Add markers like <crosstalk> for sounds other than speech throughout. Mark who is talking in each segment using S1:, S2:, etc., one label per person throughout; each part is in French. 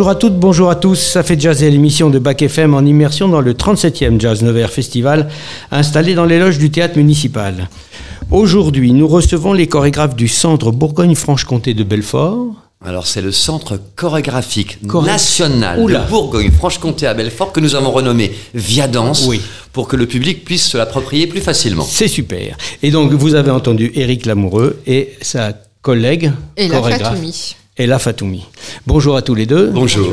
S1: Bonjour à toutes, bonjour à tous. Ça fait jazz et l'émission de Bac FM en immersion dans le 37e Jazz Nevers Festival installé dans les loges du théâtre municipal. Aujourd'hui, nous recevons les chorégraphes du Centre Bourgogne-Franche-Comté de Belfort.
S2: Alors c'est le centre chorégraphique national de Bourgogne-Franche-Comté à Belfort que nous avons renommé Viadance
S1: Oui.
S2: pour que le public puisse se l'approprier plus facilement.
S1: C'est super. Et donc, vous avez entendu Éric Lamoureux et sa collègue
S3: Et la Fatoumi.
S1: Ella Fatoumi. Bonjour à tous les deux.
S2: Bonjour.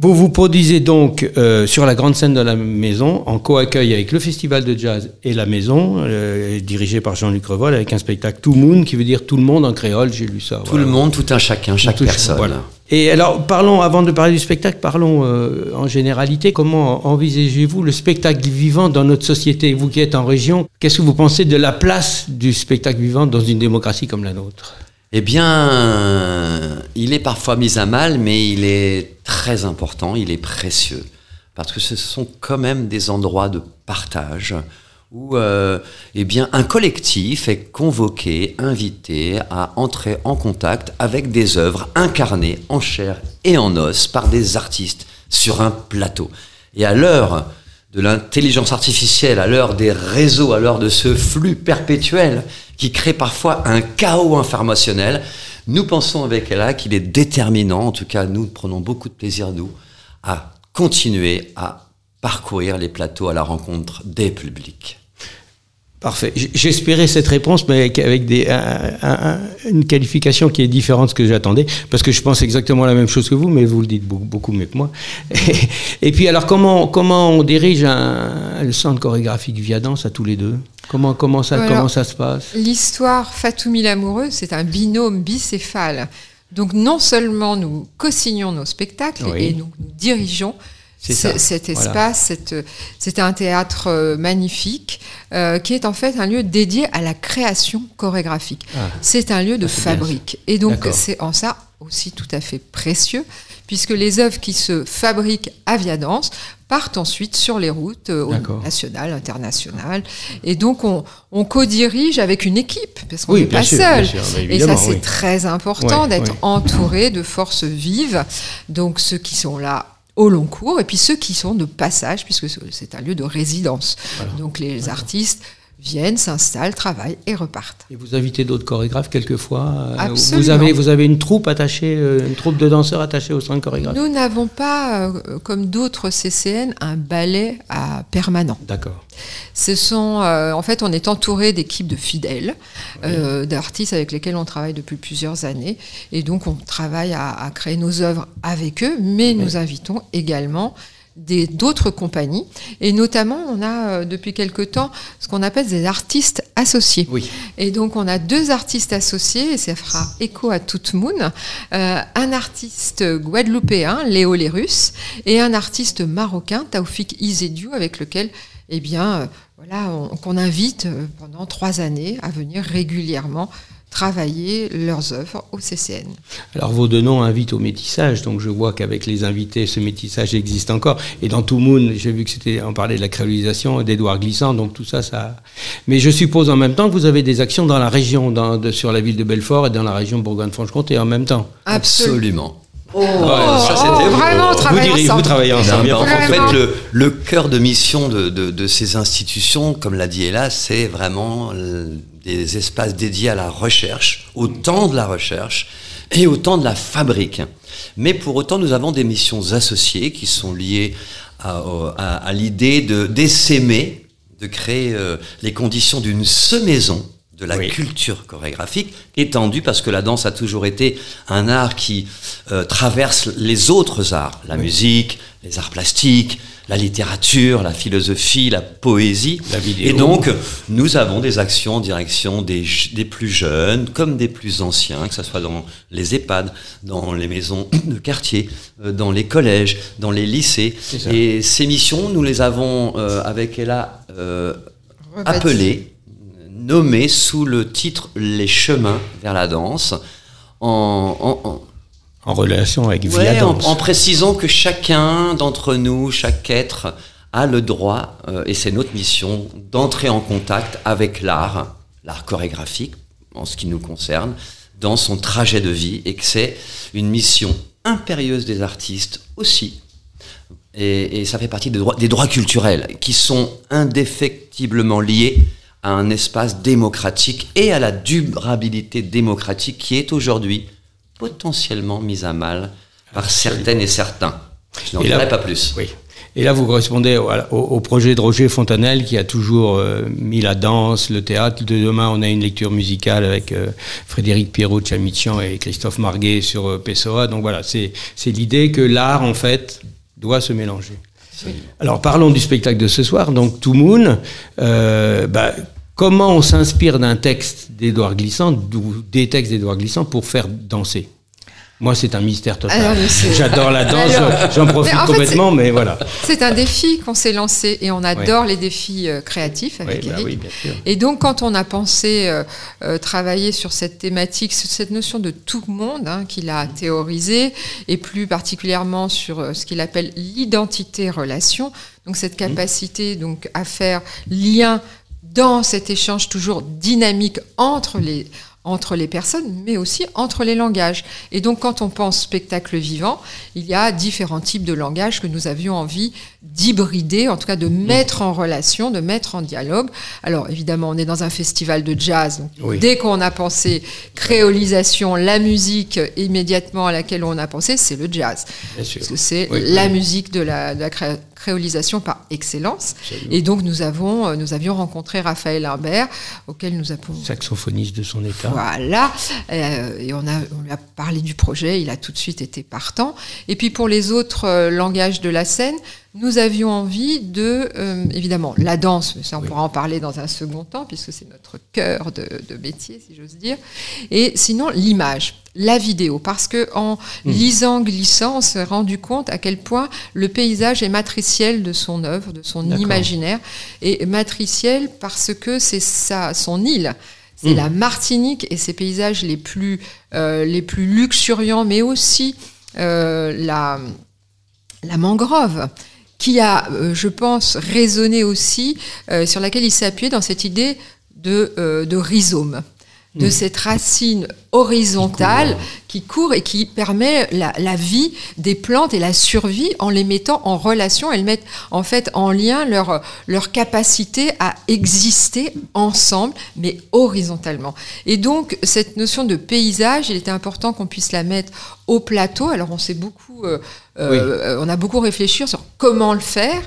S1: Vous vous produisez donc euh, sur la grande scène de la maison en co-accueil avec le Festival de Jazz et la maison, euh, dirigé par Jean-Luc Revol avec un spectacle Tout Moon qui veut dire tout le monde en créole, j'ai lu ça.
S2: Tout le monde, tout un chacun, chaque
S1: Tout-
S2: personne.
S1: voilà. Et alors, parlons, avant de parler du spectacle, parlons euh, en généralité. Comment envisagez-vous le spectacle vivant dans notre société Vous qui êtes en région, qu'est-ce que vous pensez de la place du spectacle vivant dans une démocratie comme la nôtre?
S2: Eh bien, il est parfois mis à mal, mais il est très important, il est précieux. Parce que ce sont quand même des endroits de partage où euh, eh bien, un collectif est convoqué, invité à entrer en contact avec des œuvres incarnées en chair et en os par des artistes sur un plateau. Et à l'heure de l'intelligence artificielle, à l'heure des réseaux, à l'heure de ce flux perpétuel qui crée parfois un chaos informationnel, nous pensons avec Ella qu'il est déterminant, en tout cas nous prenons beaucoup de plaisir, nous, à continuer à parcourir les plateaux à la rencontre des publics.
S1: Parfait. J'espérais cette réponse, mais avec, une qualification qui est différente de ce que j'attendais, parce que je pense exactement la même chose que vous, mais vous le dites beaucoup, mieux que moi. <laughs> Et, puis alors, comment, comment on dirige un, le centre chorégraphique Viadance à tous les deux? Comment, comment, ça,
S3: Alors,
S1: comment ça se passe?
S3: L'histoire Fatoumi l'amoureux, c'est un binôme bicéphale. Donc non seulement nous co-signons nos spectacles
S1: Oui.
S3: et nous, nous dirigeons
S1: ça,
S3: cet
S1: voilà.
S3: espace, cette- c'est un théâtre euh, magnifique euh, qui est en fait un lieu dédié à la création chorégraphique.
S1: Ah.
S3: C'est un lieu de
S1: Ah,
S3: fabrique. Et donc c'est en ça aussi tout à fait précieux puisque les œuvres qui se fabriquent à Viadance partent ensuite sur les routes euh, au
S1: D'accord.
S3: national, international. Et donc on, on co-dirige avec une équipe parce qu'on n'est pas
S1: sûr,
S3: seul.
S1: sûr, bah,
S3: Et ça c'est
S1: oui.
S3: très important
S1: Ouais,
S3: d'être
S1: ouais.
S3: entouré de forces vives. Donc ceux qui sont là au long cours et puis ceux qui sont de passage puisque c'est un lieu de résidence. Donc les artistes viennent, s'installent, travaillent et repartent.
S1: Et vous invitez d'autres chorégraphes quelquefois euh,
S3: Absolument.
S1: Vous avez, vous avez une troupe attachée, euh, une troupe de danseurs attachée au centre chorégraphique
S3: Nous n'avons pas, euh, comme d'autres CCN, un ballet à permanent.
S1: D'accord.
S3: Ce sont, euh, en fait, on est entouré d'équipes de fidèles, euh, d'artistes avec lesquels on travaille depuis plusieurs années, et donc on travaille à, à créer nos œuvres avec eux, mais nous invitons également d'autres compagnies, et notamment on a euh, depuis quelque temps ce qu'on appelle des artistes associés.
S1: Oui.
S3: Et donc on a deux artistes associés, et ça fera écho à Tout Moon, euh, un artiste guadeloupéen, Léo Lérus, et un artiste marocain, Taoufik Izediou, avec lequel eh bien, euh, voilà, on- qu'on invite euh, pendant trois années à venir régulièrement travailler leurs œuvres au CCN.
S1: Alors vos deux noms invitent au métissage, donc je vois qu'avec les invités, ce métissage existe encore. Et dans Tout Moon, j'ai vu que c'était, on parlait de la créolisation, d'Edouard Glissant, donc tout ça, ça. Mais je suppose en même temps que vous avez des actions dans la région, dans, de- sur la ville de Belfort et dans la région Bourgogne-Franche-Comté en même temps.
S2: Absolument.
S1: Ouais,
S2: ça,
S3: oh,
S2: c'était-
S3: vraiment, on
S1: vous, direz- vous
S3: ensemble.
S1: travaillez
S2: Non,
S1: ensemble.
S2: en fait, le, le cœur de mission de, de- de ces institutions, comme l'a dit Ella, c'est vraiment des espaces dédiés à la recherche, au temps de la recherche et au temps de la fabrique. Mais pour autant, nous avons des missions associées qui sont liées à, l'idée de d'essaimer, de créer euh, les conditions d'une semaison de la
S1: Oui.
S2: culture chorégraphique étendue parce que la danse a toujours été un art qui euh, traverse les autres arts, la musique, les arts plastiques, la littérature, la philosophie, la poésie.
S1: La vidéo.
S2: Et donc, nous avons des actions en direction des, des plus jeunes comme des plus anciens, que ce soit dans les EHPAD, dans les maisons de quartier, euh, dans les collèges, dans les lycées.
S1: C'est ça.
S2: Et ces missions, nous les avons, euh, avec Ella, euh, appelées, nommées sous le titre Les chemins vers la danse, en, en- en-
S1: En relation avec
S2: Ouais,
S1: Via
S2: en, précisant que chacun d'entre nous, chaque être, a le droit, euh, et c'est notre mission, d'entrer en contact avec l'art, l'art chorégraphique, en ce qui nous concerne, dans son trajet de vie, et que c'est une mission impérieuse des artistes aussi. Et, ça fait partie des droits, des droits culturels qui sont indéfectiblement liés à un espace démocratique et à la durabilité démocratique qui est aujourd'hui potentiellement mise à mal par certaines et certains. Je n'en dirai pas plus.
S1: Oui. Et là, vous correspondez au, projet de Roger Fontanelle qui a toujours euh, mis la danse, le théâtre. De demain, on a une lecture musicale avec euh, Frédéric Pierrot de Chamichan et Christophe Marguet sur euh, Pessoa. Donc voilà, c'est l'idée que l'art, en fait, doit se mélanger. Alors parlons du spectacle de ce soir, donc To Moon. Bah, comment on s'inspire d'un texte d'Édouard Glissant, des textes d'Édouard Glissant pour faire danser? Moi, c'est un mystère total. Ah J'adore la danse, j'en profite complètement, mais voilà.
S3: C'est un défi qu'on s'est lancé et on adore les défis euh, créatifs avec bah Eric. Et donc, quand on a pensé euh, euh, travailler sur cette thématique, sur cette notion de tout monde hein, qu'il a théorisé, et plus particulièrement sur ce qu'il appelle l'identité-relation, donc cette mmh. capacité donc à faire lien dans cet échange toujours dynamique entre les entre les personnes, mais aussi entre les langages. Et donc, quand on pense spectacle vivant, il y a différents types de langages que nous avions envie d'hybrider, en tout cas de mettre en relation, de mettre en dialogue. Alors, évidemment, on est dans un festival de jazz. Dès qu'on a pensé créolisation, la musique immédiatement à laquelle on a pensé, c'est le jazz. Parce que c'est la musique de la, de la créolisation par excellence. Et donc nous avons, euh, nous avions rencontré Raphaël Imbert, auquel nous avons
S1: saxophoniste de son état.
S3: Voilà, euh, et on a, on lui a parlé du projet. Il a tout de suite été partant. Et puis pour les autres euh, langages de la scène, nous avions envie de, euh, évidemment, la danse, mais ça on pourra en parler dans un second temps, puisque c'est notre cœur de, métier, si j'ose dire. Et sinon, l'image, la vidéo, parce que en mmh. lisant, glissant, on s'est rendu compte à quel point le paysage est matriciel de son œuvre, de son imaginaire, et matriciel parce que c'est ça, son île. C'est mmh. la Martinique et ses paysages les plus, euh, les plus luxuriants, mais aussi euh, la, la mangrove qui a, euh, je pense, résonné aussi, sur laquelle il s'est appuyé dans cette idée de, de rhizome de mm. cette racine horizontale qui court, et qui permet la, vie des plantes et la survie en les mettant en relation. Elles mettent en fait en lien leur, leur capacité à exister ensemble, mais horizontalement. Et donc, cette notion de paysage, il était important qu'on puisse la mettre au plateau. Alors, on s'est beaucoup, euh, euh, on a beaucoup réfléchi sur comment le faire.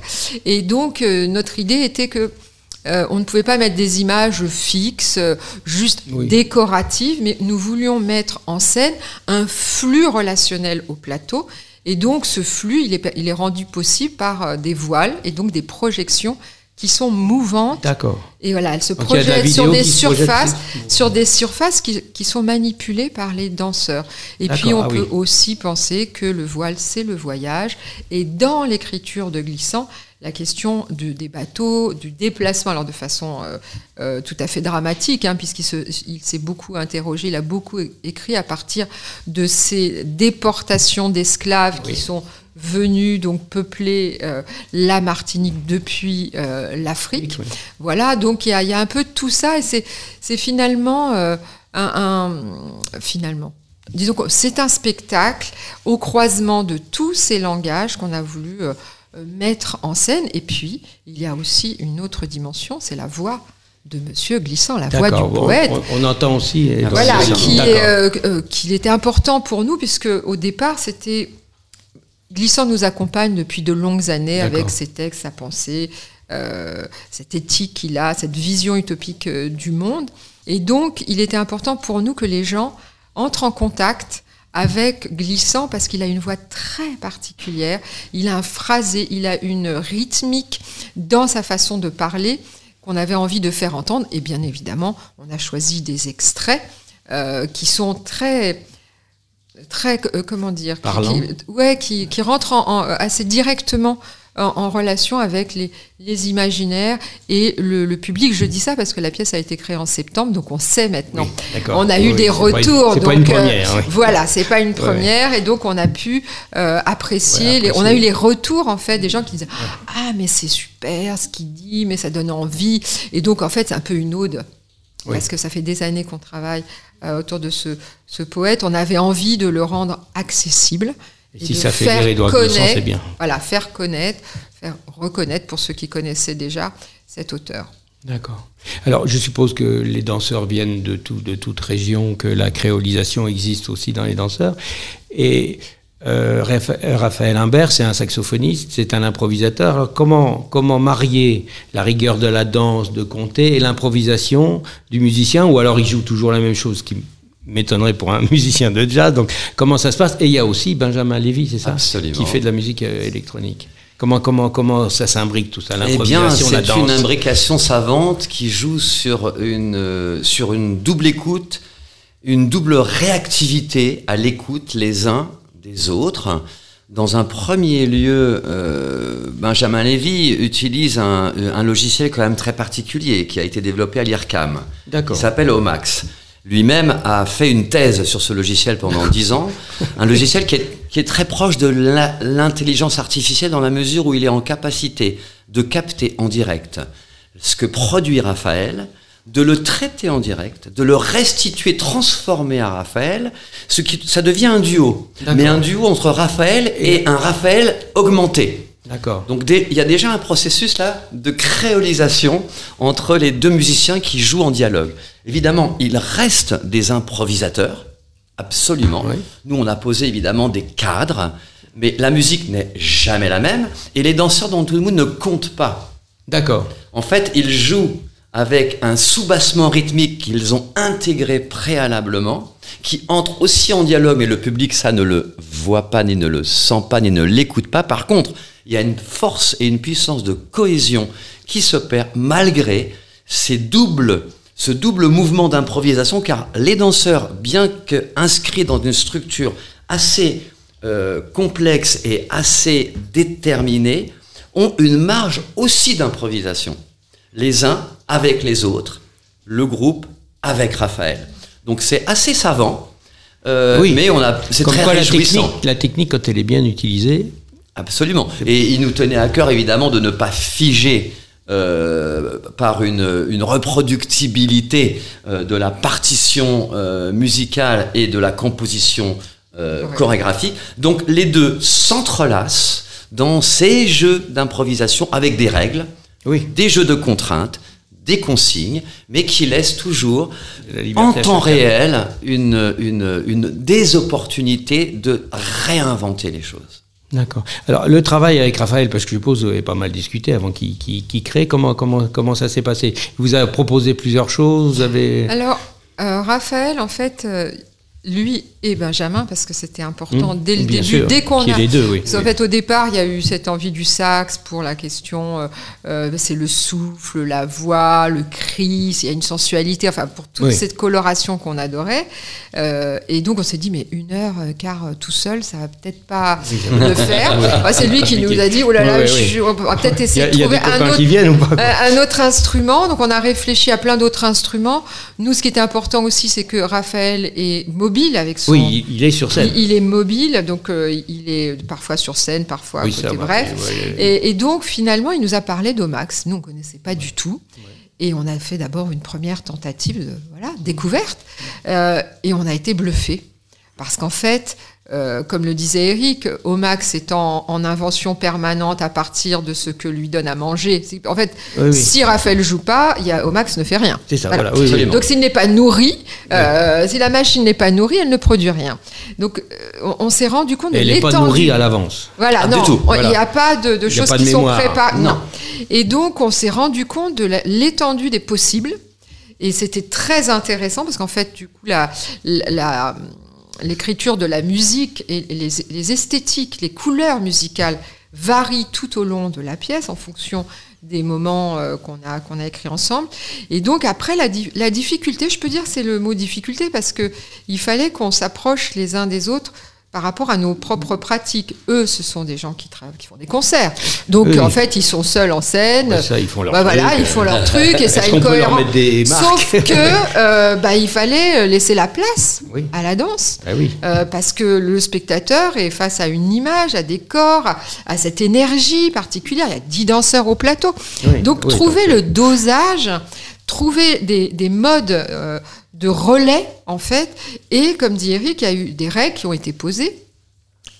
S3: Et donc, euh, notre idée était que euh, on ne pouvait pas mettre des images fixes, euh, juste décoratives, mais nous voulions mettre en scène un flux relationnel au plateau. Et donc ce flux, il est, il est rendu possible par euh, des voiles et donc des projections qui sont mouvantes.
S1: D'accord.
S3: Et voilà, elles se projettent sur des surfaces, sur des surfaces qui, qui, sont manipulées par les danseurs. Et puis on ah peut aussi penser que le voile, c'est le voyage. Et dans l'écriture de Glissant, la question des bateaux, du déplacement, alors de façon euh, euh, tout à fait dramatique, hein, puisqu'il s'est beaucoup interrogé, il a beaucoup écrit à partir de ces déportations d'esclaves qui sont venus donc peupler euh, la Martinique depuis l'Afrique. Voilà, donc il y, a un peu de tout ça, et c'est finalement un, finalement disons que c'est un spectacle au croisement de tous ces langages qu'on a voulu mettre en scène. Et puis, il y a aussi une autre dimension, c'est la voix de Monsieur Glissant, la voix du poète.
S1: On, entend aussi.
S3: Voilà, euh, euh, qu'il était important pour nous, puisque au départ, c'était. Glissant nous accompagne depuis de longues années avec ses textes, sa pensée, cette éthique qu'il a, cette vision utopique du monde. Et donc, il était important pour nous que les gens entrent en contact avec glissant parce qu'il a une voix très particulière, il a un phrasé, il a une rythmique dans sa façon de parler qu'on avait envie de faire entendre. Et bien évidemment, on a choisi des extraits euh, qui sont très très euh, comment dire qui, ouais qui, qui rentrent en, assez directement en, relation avec les, les imaginaires et le, public. Je dis ça parce que la pièce a été créée en septembre, donc on sait maintenant. on a eu des retours.
S1: C'est pas une première.
S3: Euh, voilà, c'est pas une première, et donc on a pu euh, apprécier. Les, on a eu les retours en fait des gens qui disaient ah mais c'est super ce qu'il dit, mais ça donne envie. Et donc en fait c'est un peu une ode parce que ça fait des années qu'on travaille euh, autour de ce, ce, poète. On avait envie de le rendre accessible.
S1: Et, si ça fait faire c'est bien.
S3: Voilà, faire connaître, faire reconnaître pour ceux qui connaissaient déjà cet auteur.
S1: D'accord. Alors, je suppose que les danseurs viennent de, tout, de toute région, que la créolisation existe aussi dans les danseurs. Et euh, Raphaël Imbert, c'est un saxophoniste, c'est un improvisateur. Alors, comment, comment marier la rigueur de la danse de Comté et l'improvisation du musicien? Ou alors il joue toujours la même chose, qui m'étonnerait pour un <laughs> musicien de jazz. Donc, comment ça se passe? Et il y a aussi Benjamin Lévy, c'est ça?
S2: Absolument.
S1: Qui fait de la musique euh, électronique. Comment, comment, comment ça s'imbrique tout ça?
S2: Eh bien, c'est une imbrication savante qui joue sur une, euh, sur une double écoute, une double réactivité à l'écoute les uns des autres. Dans un premier lieu, euh, Benjamin Lévy utilise un, un, logiciel quand même très particulier qui a été développé à l'IRCAM.
S1: D'accord.
S2: Il s'appelle Omax lui-même a fait une thèse sur ce logiciel pendant dix ans, un logiciel qui est, qui est très proche de l'intelligence artificielle dans la mesure où il est en capacité de capter en direct ce que produit Raphaël, de le traiter en direct, de le restituer, transformer à Raphaël, ce qui, ça devient un duo, mais un duo entre Raphaël et un Raphaël augmenté.
S1: D'accord.
S2: Donc il y a déjà un processus là de créolisation entre les deux musiciens qui jouent en dialogue. Évidemment, il reste des improvisateurs, absolument. Nous, on a posé évidemment des cadres, mais la musique n'est jamais la même et les danseurs dans tout le monde ne comptent pas.
S1: D'accord.
S2: En fait, ils jouent avec un sous-bassement rythmique qu'ils ont intégré préalablement, qui entre aussi en dialogue, mais le public, ça ne le voit pas, ni ne le sent pas, ni ne l'écoute pas. Par contre, il y a une force et une puissance de cohésion qui se perd malgré ces doubles, ce double mouvement d'improvisation, car les danseurs, bien qu'inscrits dans une structure assez euh, complexe et assez déterminée, ont une marge aussi d'improvisation. Les uns avec les autres, le groupe avec Raphaël. Donc c'est assez savant, euh, oui. mais on a, c'est très réjouissant.
S1: La technique, la technique, quand elle est bien utilisée,
S2: Absolument. Et il nous tenait à cœur, évidemment, de ne pas figer euh, par une, une reproductibilité euh, de la partition euh, musicale et de la composition euh, chorégraphique. Donc les deux s'entrelacent dans ces jeux d'improvisation avec des règles,
S1: oui.
S2: des jeux de contraintes, des consignes, mais qui laissent toujours en temps réel une, une, une, des opportunités de réinventer les choses.
S1: D'accord. Alors le travail avec Raphaël, parce que je suppose vous avez pas mal discuté avant qu'il crée, comment, comment, comment ça s'est passé? Vous avez proposé plusieurs choses vous avez...
S3: Alors, euh, Raphaël, en fait, euh, lui et Benjamin, parce que c'était important mmh, dès le début, dès qu'on a.
S1: Les deux, oui,
S3: en fait, au départ, il y a eu cette envie du sax pour la question, euh, euh, c'est le souffle, la voix, le cri, il y a une sensualité, enfin, pour toute cette coloration qu'on adorait. Euh, et donc, on s'est dit, mais une heure, car tout seul, ça va peut-être pas le faire. c'est lui qui nous a dit, oh là là, on va peut-être essayer de trouver un autre, un autre instrument. Donc, on a réfléchi à plein d'autres instruments. Nous, ce qui était important aussi, c'est que Raphaël est mobile avec son
S1: oui, il est sur scène.
S3: Il, est mobile, donc euh, il est parfois sur scène, parfois à côté, bref. et, donc finalement, il nous a parlé d'Omax. Nous, on ne connaissait pas du tout. Et on a fait d'abord une première tentative de voilà, découverte. Euh, et on a été bluffé. Parce qu'en fait, euh, comme le disait Eric, Omax étant en invention permanente à partir de ce que lui donne à manger. En fait, si Raphaël joue pas, y a, Omax ne fait rien.
S1: C'est ça,
S3: voilà. Donc s'il n'est pas nourri, euh, si la machine n'est pas nourrie, elle ne produit rien. Donc euh, on, s'est rendu compte de
S1: l'étendue. Elle n'est pas nourrie à l'avance.
S3: Voilà, non, il n'y a pas de, de choses qui sont préparées. Non. Et donc on s'est rendu compte de l'étendue des possibles. Et c'était très intéressant parce qu'en fait, du coup, la, la l'écriture de la musique et les, esthétiques, les couleurs musicales varient tout au long de la pièce en fonction des moments euh, qu'on a qu'on a écrit ensemble. Et donc après la, la difficulté, je peux dire c'est le mot difficulté parce que il fallait qu'on s'approche les uns des autres par rapport à nos propres pratiques. Eux, ce sont des gens qui, qui font des concerts. Donc, en fait, ils sont seuls en scène.
S1: Bah, ça, ils font leur
S3: bah,
S1: truc.
S3: Voilà, ils font leur truc et <laughs> ça a une cohérence. Sauf <laughs> que, euh, bah, il fallait laisser la place à la danse.
S1: Bah oui.
S3: euh, parce que le spectateur est face à une image, à des corps, à, cette énergie particulière. Il y a dix danseurs au plateau. Donc, trouver le dosage trouver des, des modes euh, de relais, en fait. Et comme dit Eric, il y a eu des règles qui ont été posées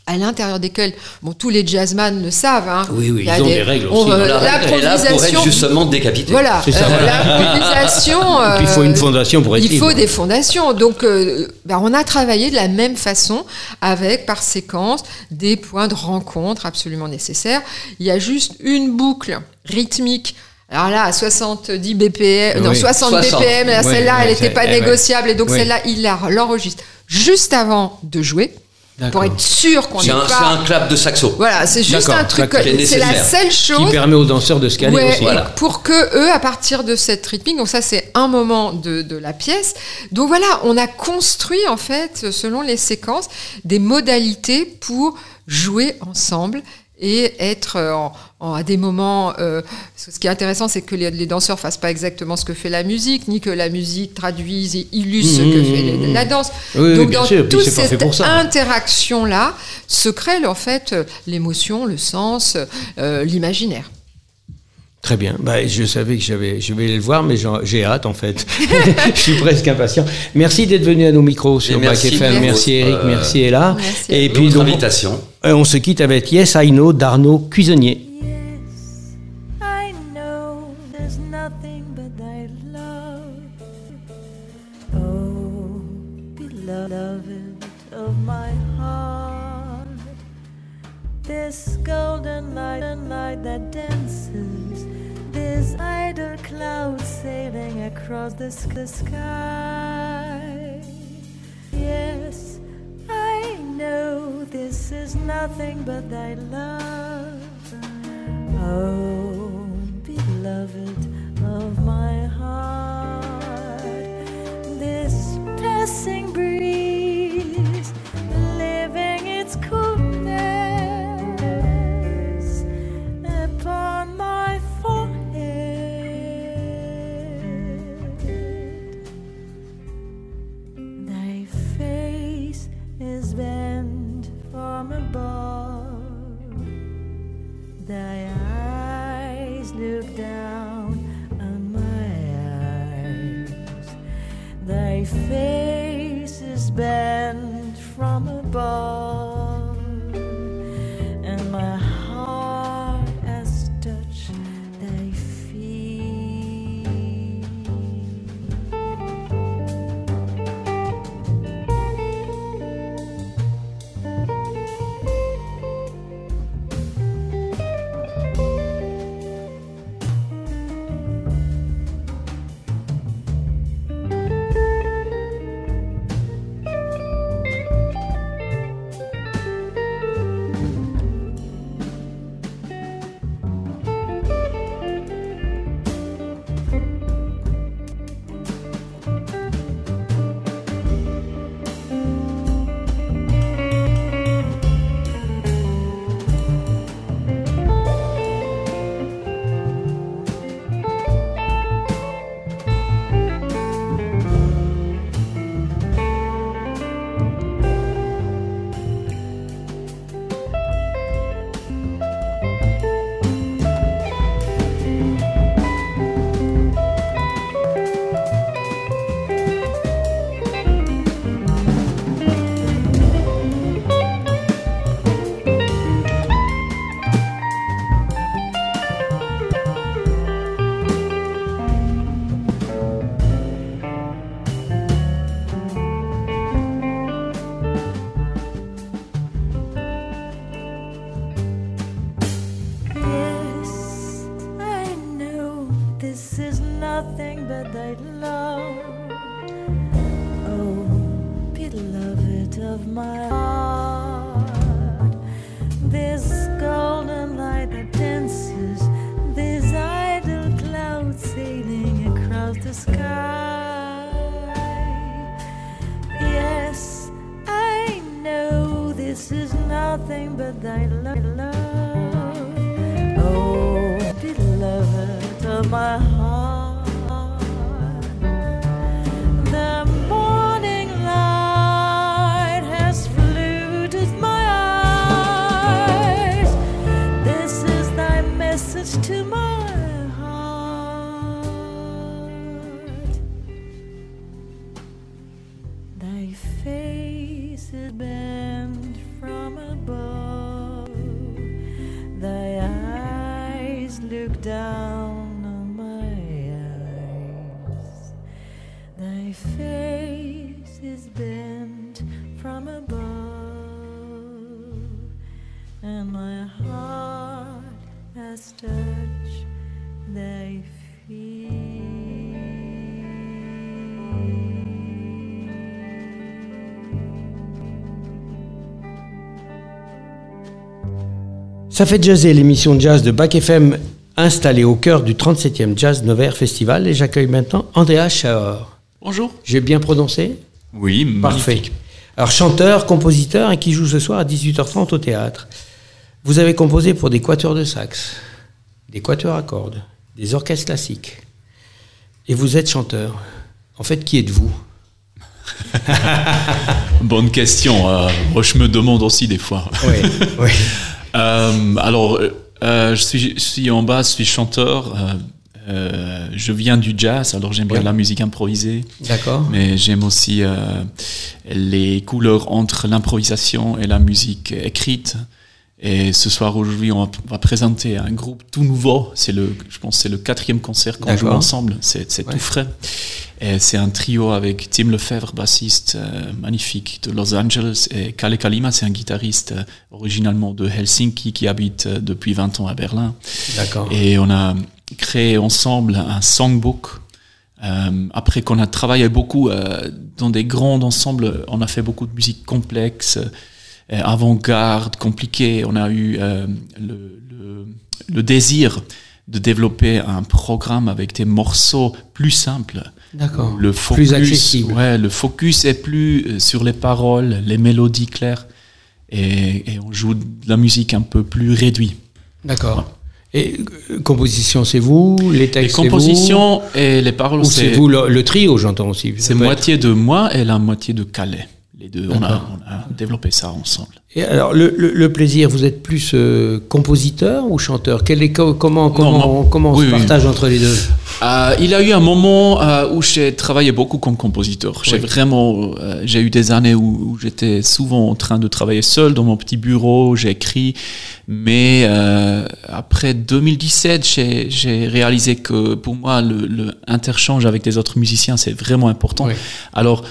S3: à l'intérieur desquelles, bon, tous les jazzman le savent. Hein,
S1: Oui, oui,
S3: il y a
S1: ils ont des règles
S3: on-
S1: aussi.
S3: euh,
S2: La règle est là pour être
S3: l'improvisation-
S2: justement décapité.
S3: Voilà,
S1: ça,
S3: euh,
S1: voilà.
S3: l'improvisation.
S1: Puis il faut
S3: euh,
S1: une fondation pour être
S3: il
S1: libre.
S3: faut des fondations. Donc, euh, ben, on a travaillé de la même façon avec, par séquence, des points de rencontre absolument nécessaires. Il y a juste une boucle rythmique. Alors là, à 70 BPM, non,
S1: Oui.
S3: 60,
S2: 60.
S3: BPM, celle-là, elle n'était pas
S1: eh ouais.
S3: négociable. Et donc,
S1: Oui.
S3: celle-là, il la- l'enregistre juste avant de jouer pour être sûr qu'on
S2: C'est
S3: n'est
S2: un, c'est
S3: pas.
S2: un clap de saxo.
S3: Voilà, c'est juste un truc.
S2: Qui
S3: C'est la
S2: nécessaire.
S3: seule
S1: Qui
S3: chose
S1: permet aux danseurs de
S3: Ouais,
S1: aussi.
S2: Voilà.
S3: pour que eux, à partir de cette rythmique, donc ça c'est un moment de, de la pièce. Donc voilà, on a construit en fait, selon les séquences, des modalités pour jouer ensemble et être euh, en, en- à des moments. euh, ce qui est intéressant, c'est que les, les danseurs fassent pas exactement ce que fait la musique, ni que la musique traduise et illustre ce que
S1: Mmh,
S3: fait
S1: mmh,
S3: les- la danse.
S1: Oui,
S3: Donc dans
S1: sûr,
S3: toute cette
S1: pour ça.
S3: interaction là se crée en fait l'émotion, le sens, euh, l'imaginaire.
S1: Très bien. Bah, je savais que j'avais, je vais le voir, mais j'ai hâte en fait. <laughs> je suis presque impatient. Merci d'être venu à nos micros sur Bac FM. Merci Eric,
S2: euh,
S1: merci Ella.
S3: Merci
S1: Et puis donc,
S2: invitation.
S1: on se quitte avec Yes I Know d'Arnaud Cuisinier.
S4: The sky. Yes, I know this is nothing but thy love. Oh,
S1: Ça fait jazzer l'émission de jazz de Bac FM installée au cœur du 37e Jazz Novaire Festival et j'accueille maintenant Andrea Chaor.
S5: Bonjour.
S1: J'ai bien prononcé
S5: Oui,
S1: Parfait.
S5: magnifique.
S1: Alors chanteur, compositeur et qui joue ce soir à 18h30 au théâtre. Vous avez composé pour des quatuors de sax, des quatuors à cordes, des orchestres classiques. Et vous êtes chanteur. En fait, qui êtes-vous? <laughs>
S5: Bonne question. euh, moi, je me demande aussi des fois.
S1: Oui, oui. <laughs>
S5: Euh, alors, euh, euh, je, suis, je suis en bas, je suis chanteur. euh, euh, je viens du jazz, alors j'aime bien
S1: Ouais.
S5: la musique improvisée.
S1: D'accord.
S5: Mais j'aime aussi euh, les couleurs entre l'improvisation et la musique écrite. Et ce soir, aujourd'hui, on va- présenter un groupe tout nouveau. C'est le, je pense, c'est le quatrième concert qu'on joue ensemble. C'est,
S1: Ouais.
S5: tout frais. Et c'est un trio avec Tim Lefebvre, bassiste euh, magnifique de Los Angeles, et Kalle Kalima, c'est un guitariste euh, originalement de Helsinki qui habite euh, depuis 20 ans à Berlin.
S1: D'accord.
S5: Et on a créé ensemble un songbook. Euh, après qu'on a travaillé beaucoup dans des grands ensembles, on a fait beaucoup de musique complexe, avant-garde, compliquée. On a eu euh, le, le- le désir de développer un programme avec des morceaux plus simples.
S1: D'accord.
S5: Le focus,
S1: Plus accessible.
S5: Ouais, le focus est plus euh, sur les paroles, les mélodies claires, et, et on joue de la musique un peu plus réduite.
S1: D'accord. Et euh, composition, c'est vous? Les
S5: Les
S1: textes, c'est vous?
S5: compositions et les paroles,
S1: Ou c'est vous le, le trio, j'entends aussi.
S5: C'est
S1: être-
S5: moitié de moi et la moitié de Calais. Les deux, on a, on a développé ça ensemble.
S1: Et alors, le, le- le plaisir, vous êtes plus euh, compositeur ou chanteur? Quel est, co- Comment, comment,
S5: moi-
S1: comment on
S5: oui,
S1: se
S5: oui.
S1: partage entre les deux?
S5: Euh, il a eu un moment euh, où j'ai travaillé beaucoup comme compositeur. J'ai
S1: Oui.
S5: vraiment, euh, j'ai eu des années où, où j'étais souvent en train de travailler seul dans mon petit bureau, j'écris. Mais euh, après 2017, j'ai j'ai réalisé que pour moi, le, le interchange avec des autres musiciens, c'est vraiment important.
S1: Oui.
S5: Alors,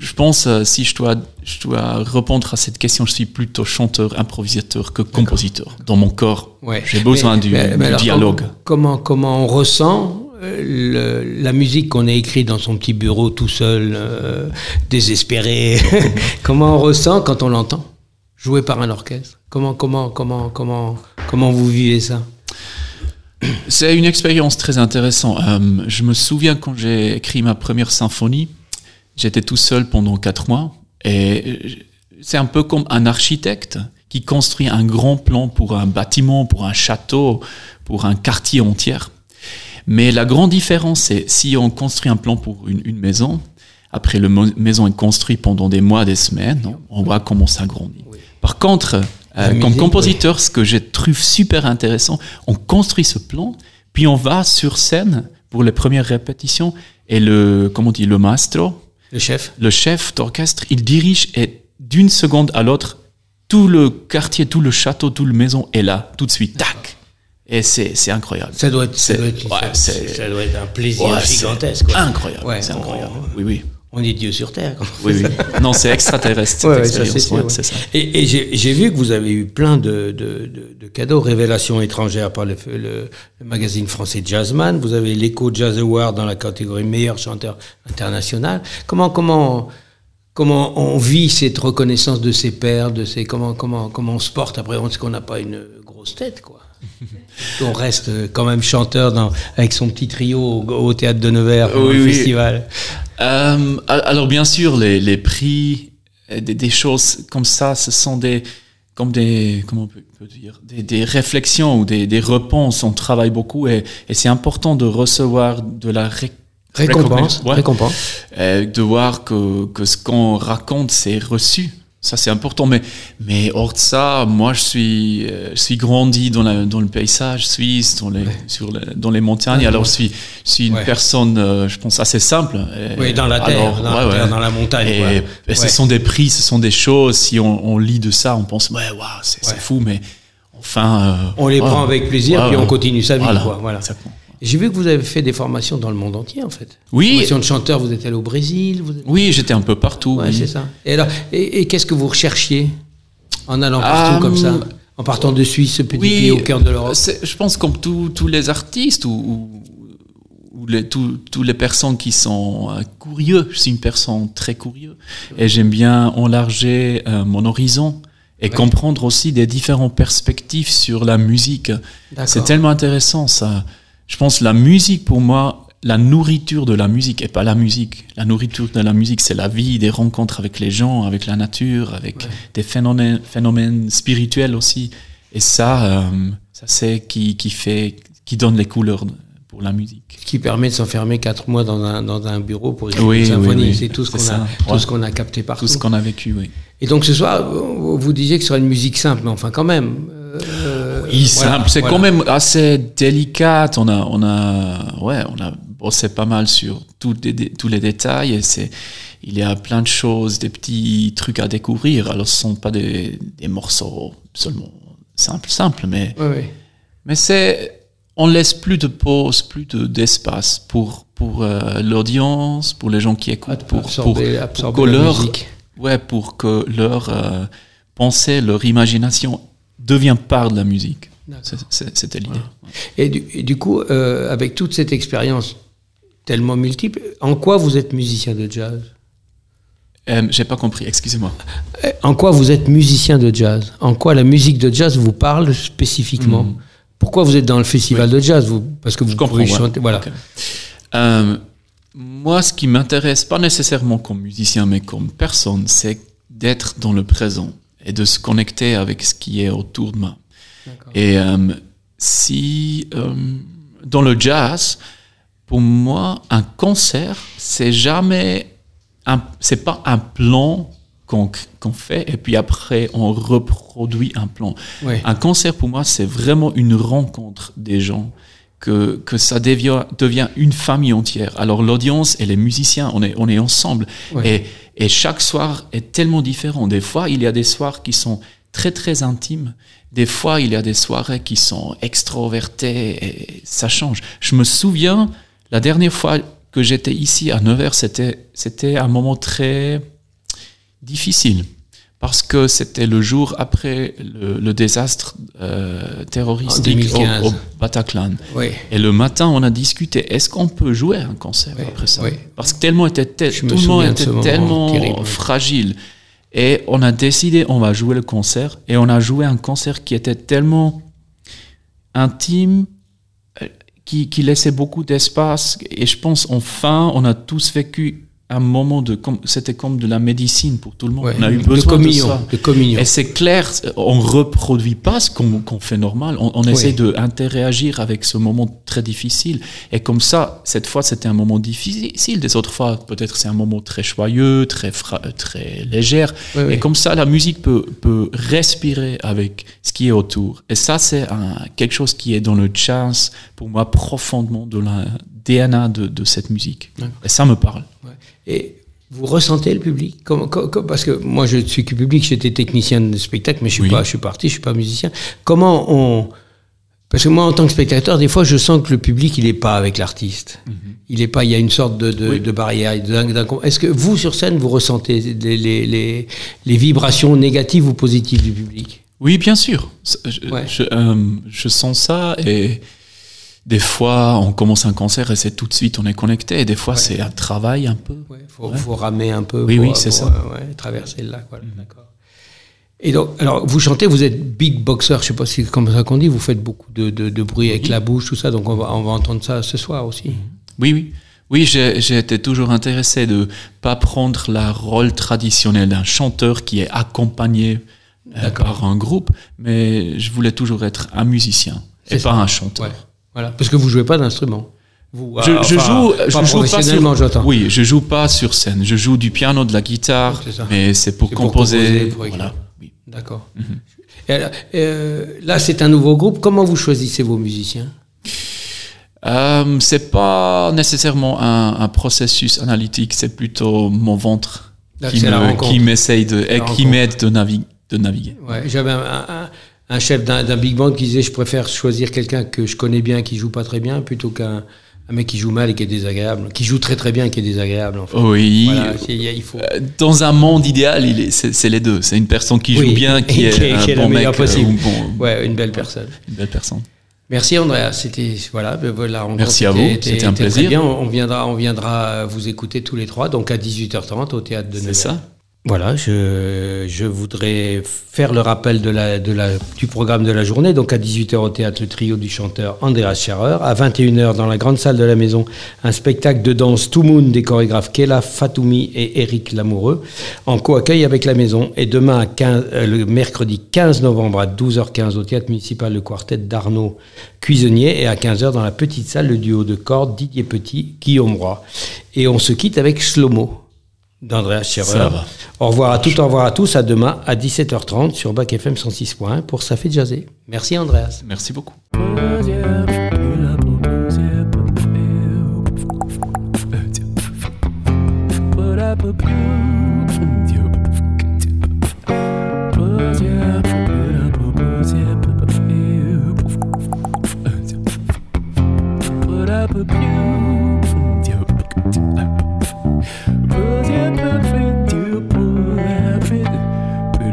S5: je pense, euh, si je dois, je dois répondre à cette question, je suis plutôt chanteur, improvisateur que compositeur. Dans mon corps,
S1: Ouais.
S5: j'ai besoin
S1: Mais-
S5: du,
S1: mais- mais
S5: du
S1: alors,
S5: dialogue.
S1: Comment, comment on ressent euh, le- la musique qu'on a écrite dans son petit bureau tout seul, euh, désespéré? <laughs> Comment on ressent quand on l'entend? Joué par un orchestre? Comment, comment, comment, comment, comment vous vivez ça?
S5: C'est une expérience très intéressante. Euh, je me souviens quand j'ai écrit ma première symphonie, j'étais tout seul pendant quatre mois. Et c'est un peu comme un architecte qui construit un grand plan pour un bâtiment, pour un château, pour un quartier entier. Mais la grande différence, c'est si on construit un plan pour une, une maison, après la maison est construite pendant des mois, des semaines, on voit comment ça grandit. Par contre, euh, comme
S1: musique,
S5: compositeur, ce que je trouve super intéressant, on construit ce plan, puis on va sur scène pour les premières répétitions, et le, comment on dit, le maestro,
S1: Le chef
S5: le chef d'orchestre, il dirige et d'une seconde à l'autre, tout le quartier, tout le château, toute la maison est là, tout de suite, tac. Et c'est incroyable.
S1: ça doit, être, ça, doit être,
S5: ouais,
S1: ça-
S5: c'est-
S1: ça doit être un plaisir
S5: Ouais,
S1: gigantesque. quoi.
S5: Incroyable,
S1: Ouais,
S5: c'est
S1: on-
S5: incroyable. Oui, oui.
S1: On est Dieu sur Terre.
S5: Oui, oui. Non, c'est extraterrestre, cette
S1: Ouais, ouais, ça. Et, et j'ai vu que vous avez eu plein de, de- de- de cadeaux, révélations étrangères par le, le- le magazine français Jazzman. Vous avez l'Echo Jazz Award dans la catégorie meilleur chanteur international. Comment, comment, comment on vit cette reconnaissance de ses pairs, de ses, comment, comment, comment on se porte après Est-ce qu'on n'a pas une grosse tête, quoi <laughs> On reste quand même chanteur dans, avec son petit trio au, au théâtre de Nevers,
S5: Oui,
S1: au
S5: oui.
S1: festival.
S5: Euh, alors bien sûr, les, les prix, euh, des, des choses comme ça, ce sont des comme des comment on peut, peut dire des, des réflexions ou des, des réponses. On travaille beaucoup et, et c'est important de recevoir de la ré-
S1: Récompense,
S5: Ouais.
S1: récompense.
S5: Euh, de voir que, que ce qu'on raconte c'est reçu Ça, c'est important. Mais, mais hors de ça, moi, je suis, euh, je suis grandi dans, la, dans le paysage suisse, dans les, sur les- dans les montagnes. Alors, je suis, je suis une
S1: Ouais.
S5: personne, euh, je pense, assez simple. Et-
S1: Oui, dans la terre,
S5: alors,
S1: dans, la, terre, dans la montagne.
S5: Et,
S1: Ouais.
S5: ce sont des prix, ce sont des choses. Si on, on lit de ça, on pense, ouais, waouh, c'est fou, mais enfin. euh,
S1: On les prend avec plaisir, puis on continue sa vie.
S5: Voilà,
S1: quoi, voilà.
S5: exactement.
S1: J'ai vu que vous avez fait des formations dans le monde entier, en fait.
S5: Oui.
S1: Formation de chanteur, vous êtes allé au Brésil. Vous êtes...
S5: Oui, j'étais un peu partout.
S1: Ouais,
S5: oui.
S1: c'est ça. Et alors, et, et qu'est-ce que vous recherchiez en allant partout
S5: Euh,
S1: comme ça, en partant de Suisse, ce petit
S5: Oui,
S1: pays au cœur de l'Europe
S5: Je pense comme tous les artistes ou, ou, les, tous tous les personnes qui sont euh, curieux. Je suis une personne très curieuse et j'aime bien enlarger euh, mon horizon et comprendre aussi des différentes perspectives sur la musique. C'est tellement intéressant ça. Je pense la musique pour moi, la nourriture de la musique et pas la musique. La nourriture de la musique, c'est la vie, des rencontres avec les gens, avec la nature, avec des phénomènes, phénomènes spirituels aussi. Et ça, euh, ça c'est qui, qui fait, qui donne les couleurs pour la musique.
S1: Qui permet de s'enfermer quatre mois dans un, dans un bureau pour écrire
S5: Oui,
S1: une
S5: oui,
S1: symphonie.
S5: oui.
S1: C'est tout ce qu'on a, tout ce qu'on a capté partout.
S5: Tout ce qu'on a vécu, oui.
S1: Et donc ce soir, vous vous disiez que ce serait une musique simple, mais enfin quand même. euh, Voilà,
S5: simple. C'est
S1: voilà.
S5: quand même assez délicat. On a, on a, ouais, on a bossé pas mal sur tous les, tous les détails et c'est, il y a plein de choses, des petits trucs à découvrir. Alors, ce sont pas des, des morceaux seulement simples, simples, mais, mais c'est, on laisse plus de pause, plus de, d'espace pour, pour euh, l'audience, pour les gens qui écoutent, pour,
S1: absorber,
S5: pour,
S1: absorber
S5: pour que leur,
S1: musique.
S5: ouais, pour que leur euh, pensée, leur imagination devient part de la musique. C'était l'idée.
S1: Et du, et du coup, euh, avec toute cette expérience tellement multiple, en quoi vous êtes musicien de jazz?
S5: Euh, J'ai pas compris, excusez-moi.
S1: Euh, En quoi vous êtes musicien de jazz? En quoi la musique de jazz vous parle spécifiquement? Pourquoi vous êtes dans le festival de jazz vous, Parce que vous
S5: Hmm. Je comprends.
S1: pouvez
S5: ouais.
S1: chanter. Voilà.
S5: Euh, moi, ce qui m'intéresse, pas nécessairement comme musicien, mais comme personne, c'est d'être dans le présent et de se connecter avec ce qui est autour de moi. Et euh, si euh, dans le jazz, pour moi, un concert, c'est jamais, c'est pas un plan qu'on qu'on fait et puis après on reproduit un plan. Un concert pour moi, c'est vraiment une rencontre des gens. Que, que ça devient, devient une famille entière. Alors l'audience et les musiciens, on est, on est ensemble. Et, et chaque soir est tellement différent. Des fois, il y a des soirs qui sont très très intimes. Des fois, il y a des soirées qui sont extrovertées et ça change. Je me souviens, la dernière fois que j'étais ici à Nevers, c'était, c'était un moment très difficile parce que c'était le jour après le, le désastre euh,
S1: 2015.
S5: au, au Bataclan.
S1: Oui.
S5: Et le matin, on a discuté, est-ce qu'on peut jouer un concert
S1: Oui,
S5: après ça
S1: oui.
S5: Parce que tellement était tel- tout le monde était tellement
S1: terrible,
S5: fragile. Et on a décidé, on va jouer le concert. Et on a joué un concert qui était tellement intime, euh, qui, qui laissait beaucoup d'espace. Et je pense, enfin, on a tous vécu un moment de... C'était comme de la médecine pour tout le monde.
S1: Ouais.
S5: On a eu besoin de, ça.
S1: De communion.
S5: Et c'est clair, on reproduit pas ce qu'on fait normal. On, on essaie de interagir avec ce moment très difficile. Et comme ça, cette fois, c'était un moment difficile. Des autres fois, peut-être c'est un moment très joyeux, très très léger.
S1: Ouais.
S5: Et comme ça, la musique peut, peut respirer avec ce qui est autour. Et ça, c'est quelque chose qui est dans le jazz, pour moi, profondément de la DNA de, de cette musique. Et ça me parle.
S1: Ouais. Et vous ressentez le public? Parce que moi, je suis que public, j'étais technicien de spectacle, mais je suis,
S5: Oui.
S1: pas, je suis parti, je suis pas musicien. Comment on. Parce que moi, en tant que spectateur, des fois, je sens que le public, il est pas avec l'artiste. Il est pas. Il y a une sorte de, de,
S5: Mhm. Oui.
S1: de barrière. Est-ce que vous, sur scène, vous ressentez les, les, les, les vibrations négatives ou positives du public?
S5: Oui, bien sûr. Je,
S1: Ouais.
S5: je, euh, je sens ça et des fois on commence un concert et c'est tout de suite on est connecté et des fois c'est un travail un peu.
S1: Il faut, faut ramer un peu
S5: Oui,
S1: pour,
S5: oui, c'est ça. Mhm.
S1: euh, ouais, traverser le lac. Voilà, d'accord. Et donc, alors, vous chantez, vous êtes big boxer, je sais pas si c'est comme ça qu'on dit, vous faites beaucoup de, de, de bruit avec la bouche, tout ça, donc on va, on va entendre ça ce soir aussi.
S5: Oui, oui. Oui, j'ai été toujours intéressé de pas prendre la rôle traditionnelle d'un chanteur qui est accompagné euh, par un groupe, mais je voulais toujours être un musicien et pas
S1: ça.
S5: un chanteur.
S1: Voilà. Parce que vous jouez pas d'instrument. Vous,
S5: Je,
S1: ah,
S5: je
S1: enfin,
S5: joue,
S1: pas
S5: je joue pas
S1: professionnellement,
S5: sur,
S1: j'entends.
S5: oui, je joue pas sur scène. Je joue du piano, de la guitare,
S1: C'est ça.
S5: mais c'est pour
S1: C'est pour
S5: composer.
S1: pour
S5: voilà. oui.
S1: D'accord. Et alors, euh, là, c'est un nouveau groupe. Comment vous choisissez vos musiciens?
S5: Euh, c'est pas nécessairement un, un processus analytique, c'est plutôt mon ventre
S1: Là,
S5: qui me- m'essaye de, et qui
S1: rencontre.
S5: m'aide de, navi- de naviguer.
S1: Ouais, J'avais un, un- un chef d'un big band qui disait je préfère choisir quelqu'un que je connais bien, qui joue pas très bien, plutôt qu'un un mec qui joue mal et qui est désagréable, qui joue très très bien et qui est désagréable. En fait.
S5: Oui.
S1: Voilà, c'est- il faut.
S5: Euh, Dans un monde idéal, c'est c'est les deux. C'est une personne qui
S1: Oui,
S5: joue bien, qui est,
S1: qui est-
S5: un
S1: qui est la
S5: bon mec,
S1: possible.
S5: ou bon-
S1: Ouais, une belle personne.
S5: une belle personne.
S1: Merci Andrea, c'était voilà, ben voilà. on-
S5: Merci à vous,
S1: était-
S5: c'était un plaisir.
S1: bien. On viendra, on viendra vous écouter tous les trois, donc à 18h30 au théâtre de
S5: C'est
S1: Nevers.
S5: ça.
S1: Voilà, je, je voudrais faire le rappel du programme de la journée. Donc à 18h au théâtre, le trio du chanteur Andreas Scharer. À 21h, dans la grande salle de la maison, un spectacle de danse Tout Moon des chorégraphes Kela Fatoumi et Eric Lamoureux, en co-accueil avec la maison. Et demain, à 15, euh, le mercredi 15 novembre à 12h15 au théâtre municipal, le quartet d'Arnaud Cuisinier. Et à 15h, dans la petite salle, le duo de cordes Didier Petit, Guillaume Roy. Et on se quitte avec Slomo d'Andreas Scherer.
S5: Ça va.
S1: Au revoir à toutes, au revoir à tous. À demain à 17h30 sur Bac FM 106.1 pour Ça fait jaser. Merci Andreas.
S5: Merci beaucoup.
S6: Put up a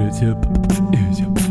S6: YouTube. YouTube.